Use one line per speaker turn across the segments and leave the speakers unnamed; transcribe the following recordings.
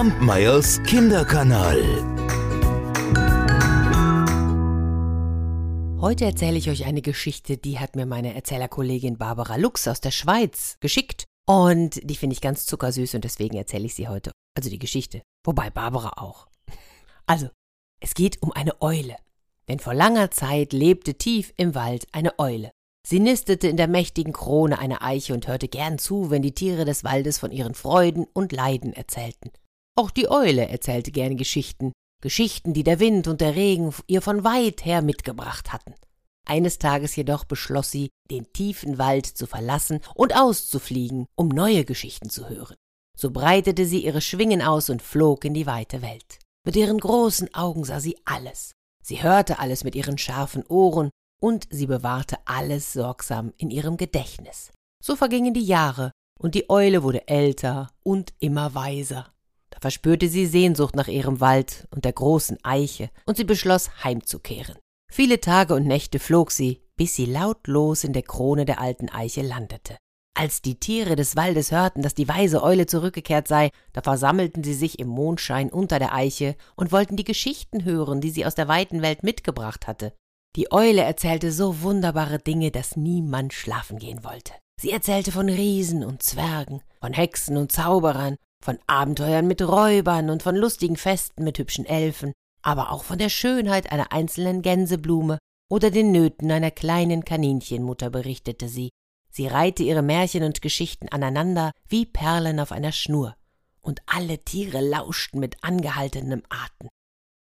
Kampmeyers Kinderkanal.
Heute erzähle ich euch eine Geschichte, die hat mir meine Erzählerkollegin Barbara Lux aus der Schweiz geschickt. Und die finde ich ganz zuckersüß und deswegen erzähle ich sie heute. Also die Geschichte. Wobei Barbara auch. Also, es geht um eine Eule. Denn vor langer Zeit lebte tief im Wald eine Eule. Sie nistete in der mächtigen Krone einer Eiche und hörte gern zu, wenn die Tiere des Waldes von ihren Freuden und Leiden erzählten. Auch die Eule erzählte gern Geschichten, Geschichten, die der Wind und der Regen ihr von weit her mitgebracht hatten. Eines Tages jedoch beschloss sie, den tiefen Wald zu verlassen und auszufliegen, um neue Geschichten zu hören. So breitete sie ihre Schwingen aus und flog in die weite Welt. Mit ihren großen Augen sah sie alles. Sie hörte alles mit ihren scharfen Ohren und sie bewahrte alles sorgsam in ihrem Gedächtnis. So vergingen die Jahre, und die Eule wurde älter und immer weiser. Verspürte sie Sehnsucht nach ihrem Wald und der großen Eiche, und sie beschloss, heimzukehren. Viele Tage und Nächte flog sie, bis sie lautlos in der Krone der alten Eiche landete. Als die Tiere des Waldes hörten, dass die weise Eule zurückgekehrt sei, da versammelten sie sich im Mondschein unter der Eiche und wollten die Geschichten hören, die sie aus der weiten Welt mitgebracht hatte. Die Eule erzählte so wunderbare Dinge, dass niemand schlafen gehen wollte. Sie erzählte von Riesen und Zwergen, von Hexen und Zauberern, von Abenteuern mit Räubern und von lustigen Festen mit hübschen Elfen, aber auch von der Schönheit einer einzelnen Gänseblume oder den Nöten einer kleinen Kaninchenmutter berichtete sie. Sie reihte ihre Märchen und Geschichten aneinander wie Perlen auf einer Schnur, und alle Tiere lauschten mit angehaltenem Atem.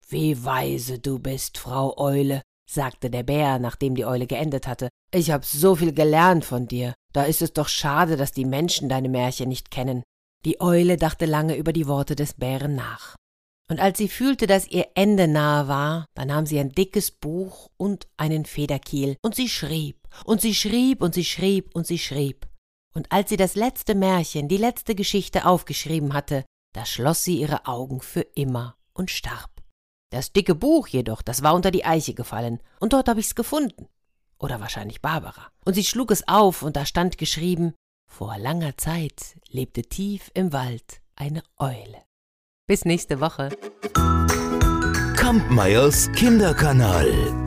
Wie weise du bist, Frau Eule, sagte der Bär, nachdem die Eule geendet hatte. Ich hab so viel gelernt von dir. Da ist es doch schade, dass die Menschen deine Märchen nicht kennen. Die Eule dachte lange über die Worte des Bären nach. Und als sie fühlte, dass ihr Ende nahe war, da nahm sie ein dickes Buch und einen Federkiel, und sie schrieb, und sie schrieb, und sie schrieb, und sie schrieb. Und als sie das letzte Märchen, die letzte Geschichte aufgeschrieben hatte, da schloss sie ihre Augen für immer und starb. Das dicke Buch jedoch, das war unter die Eiche gefallen, und dort habe ich's gefunden. Oder wahrscheinlich Barbara. Und sie schlug es auf, und da stand geschrieben Vor langer Zeit lebte tief im Wald eine Eule. Bis nächste Woche.
Kampmeyers Kinderkanal.